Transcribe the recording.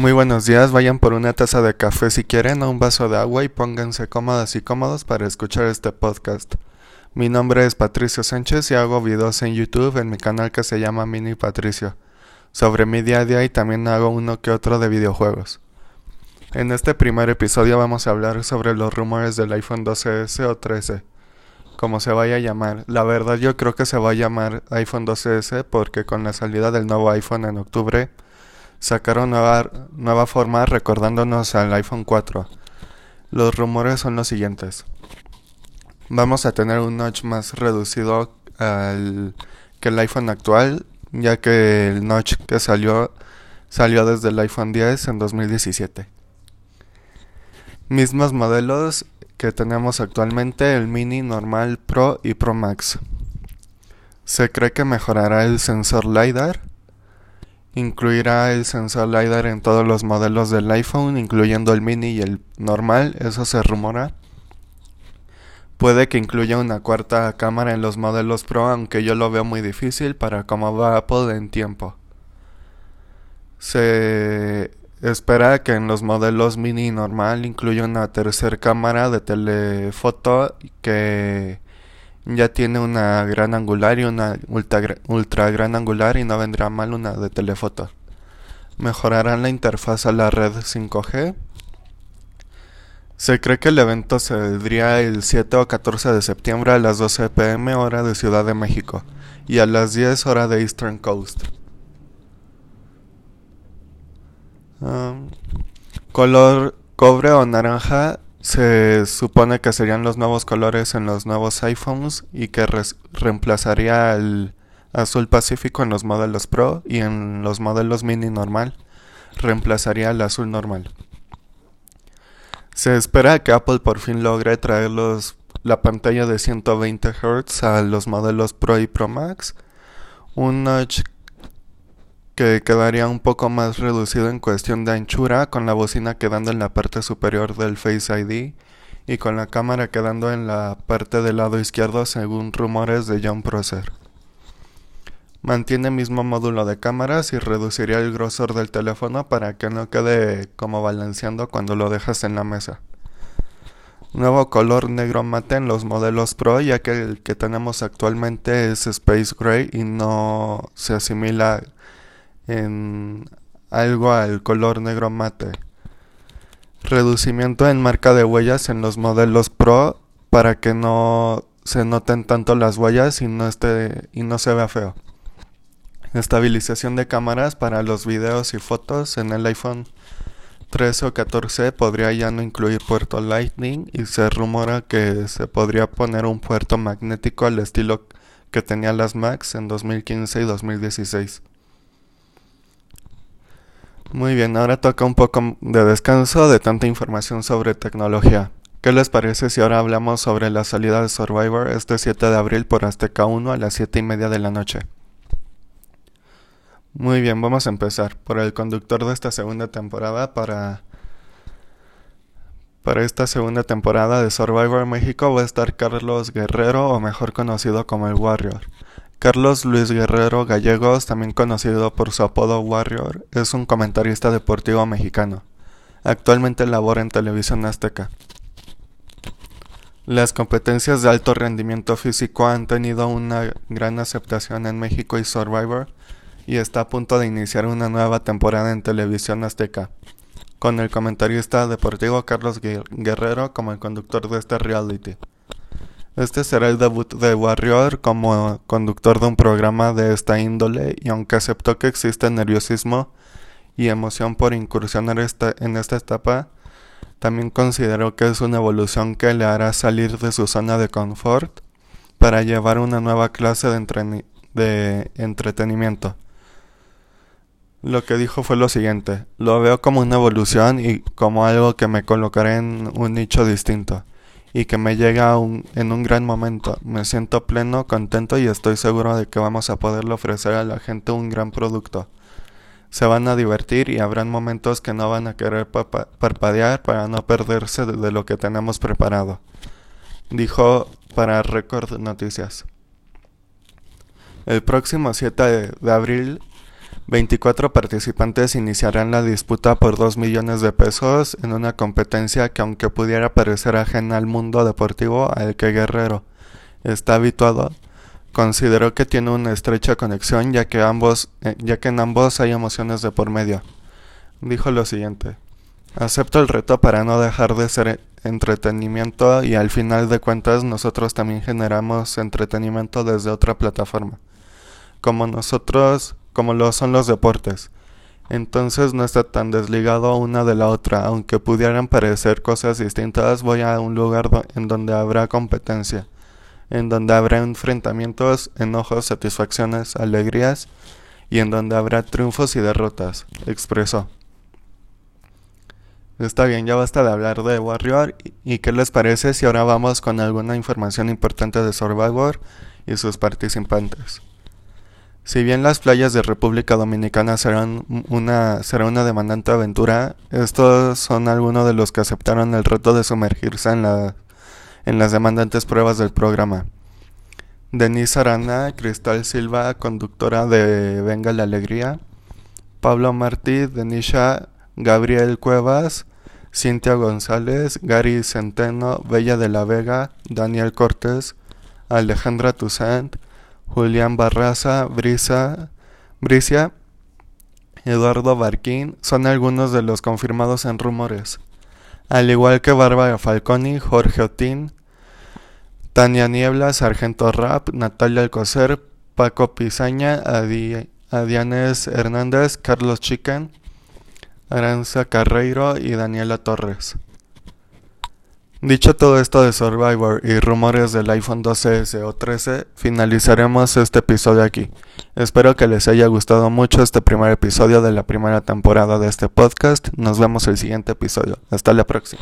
Muy buenos días, vayan por una taza de café si quieren o un vaso de agua y pónganse cómodas y cómodos para escuchar este podcast. Mi nombre es Patricio Sánchez y hago videos en YouTube en mi canal que se llama Mini Patricio, sobre mi día a día y también hago uno que otro de videojuegos. En este primer episodio vamos a hablar sobre los rumores del iPhone 12S o 13, como se vaya a llamar. La verdad yo creo que se va a llamar iPhone 12S porque con la salida del nuevo iPhone en octubre, sacaron nueva, nueva forma recordándonos al iPhone 4. Los rumores son los siguientes. Vamos a tener un notch más reducido al, que el iPhone actual, ya que el notch que salió salió desde el iPhone 10 en 2017. Mismos modelos que tenemos actualmente, el Mini, Normal, Pro y Pro Max. Se cree que mejorará el sensor LiDAR Incluirá el sensor LiDAR en todos los modelos del iPhone, incluyendo el mini y el normal, eso se rumora. Puede que incluya una cuarta cámara en los modelos Pro, aunque yo lo veo muy difícil para cómo va Apple en tiempo. Se espera que en los modelos mini y normal incluya una tercera cámara de telefoto que ya tiene una gran angular y una ultra, gran angular y no vendrá mal una de telefoto. Mejorarán la interfaz a la red 5G. Se cree que el evento se vendría el 7 o 14 de septiembre a las 12 pm hora de Ciudad de México y a las 10 hora de Eastern Coast. Ah, color cobre o naranja se supone que serían los nuevos colores en los nuevos iPhones y que reemplazaría el azul pacífico en los modelos Pro y en los modelos mini normal reemplazaría el azul normal. Se espera que Apple por fin logre traer la pantalla de 120 Hz a los modelos Pro y Pro Max, un notch que quedaría un poco más reducido en cuestión de anchura, con la bocina quedando en la parte superior del Face ID y con la cámara quedando en la parte del lado izquierdo según rumores de John Prosser. Mantiene mismo módulo de cámaras y reduciría el grosor del teléfono para que no quede como balanceando cuando lo dejas en la mesa. Nuevo color negro mate en los modelos Pro ya que el que tenemos actualmente es Space Gray y no se asimila en algo al color negro mate. Reducimiento en marca de huellas en los modelos Pro para que no se noten tanto las huellas y no esté y no se vea feo. Estabilización de cámaras para los videos y fotos en el iPhone 13 o 14 podría ya no incluir puerto Lightning y se rumora que se podría poner un puerto magnético al estilo que tenía las Macs en 2015 y 2016. Muy bien, ahora toca un poco de descanso de tanta información sobre tecnología. ¿Qué les parece si ahora hablamos sobre la salida de Survivor este 7 de abril por Azteca 1 a las 7 y media de la noche? Muy bien, vamos a empezar por el conductor de esta segunda temporada para... Para esta segunda temporada de Survivor México va a estar Carlos Guerrero o mejor conocido como el Warrior. Carlos Luis Guerrero Gallegos, también conocido por su apodo Warrior, es un comentarista deportivo mexicano. Actualmente labora en televisión azteca. Las competencias de alto rendimiento físico han tenido una gran aceptación en México y Survivor y está a punto de iniciar una nueva temporada en televisión azteca, con el comentarista deportivo Carlos Guerrero como el conductor de este reality. Este será el debut de Warrior como conductor de un programa de esta índole y aunque aceptó que existe nerviosismo y emoción por incursionar en esta etapa, también consideró que es una evolución que le hará salir de su zona de confort para llevar una nueva clase de, de entretenimiento. Lo que dijo fue lo siguiente, lo veo como una evolución y como algo que me colocaré en un nicho distinto y que me llega en un gran momento. Me siento pleno, contento y estoy seguro de que vamos a poderle ofrecer a la gente un gran producto. Se van a divertir y habrán momentos que no van a querer parpadear para no perderse de lo que tenemos preparado. Dijo para Record Noticias. El próximo 7 de abril 24 participantes iniciarán la disputa por 2 millones de pesos en una competencia que aunque pudiera parecer ajena al mundo deportivo al que Guerrero está habituado, consideró que tiene una estrecha conexión ya que ambos eh, ya que en ambos hay emociones de por medio. Dijo lo siguiente: Acepto el reto para no dejar de ser entretenimiento y al final de cuentas nosotros también generamos entretenimiento desde otra plataforma. Como nosotros como lo son los deportes. Entonces no está tan desligado una de la otra, aunque pudieran parecer cosas distintas, voy a un lugar en donde habrá competencia, en donde habrá enfrentamientos, enojos, satisfacciones, alegrías, y en donde habrá triunfos y derrotas, expresó. Está bien, ya basta de hablar de Warrior. ¿Y qué les parece si ahora vamos con alguna información importante de Survivor y sus participantes? Si bien las playas de República Dominicana serán una, será una demandante aventura, estos son algunos de los que aceptaron el reto de sumergirse en, en las demandantes pruebas del programa. Denise Arana, Cristal Silva, conductora de Venga la Alegría, Pablo Martí, Denisha, Gabriel Cuevas, Cintia González, Gary Centeno, Bella de la Vega, Daniel Cortés, Alejandra Toussaint, Julián Barraza, Brisa, Bricia, Eduardo Barquín son algunos de los confirmados en rumores, al igual que Bárbara Falconi, Jorge Otín, Tania Niebla, Sargento Rap, Natalia Alcocer, Paco Pizaña, Adianes Hernández, Carlos Chican, Aranza Carreiro y Daniela Torres. Dicho todo esto de Survivor y rumores del iPhone 12S o 13, finalizaremos este episodio aquí. Espero que les haya gustado mucho este primer episodio de la primera temporada de este podcast. Nos vemos el siguiente episodio. Hasta la próxima.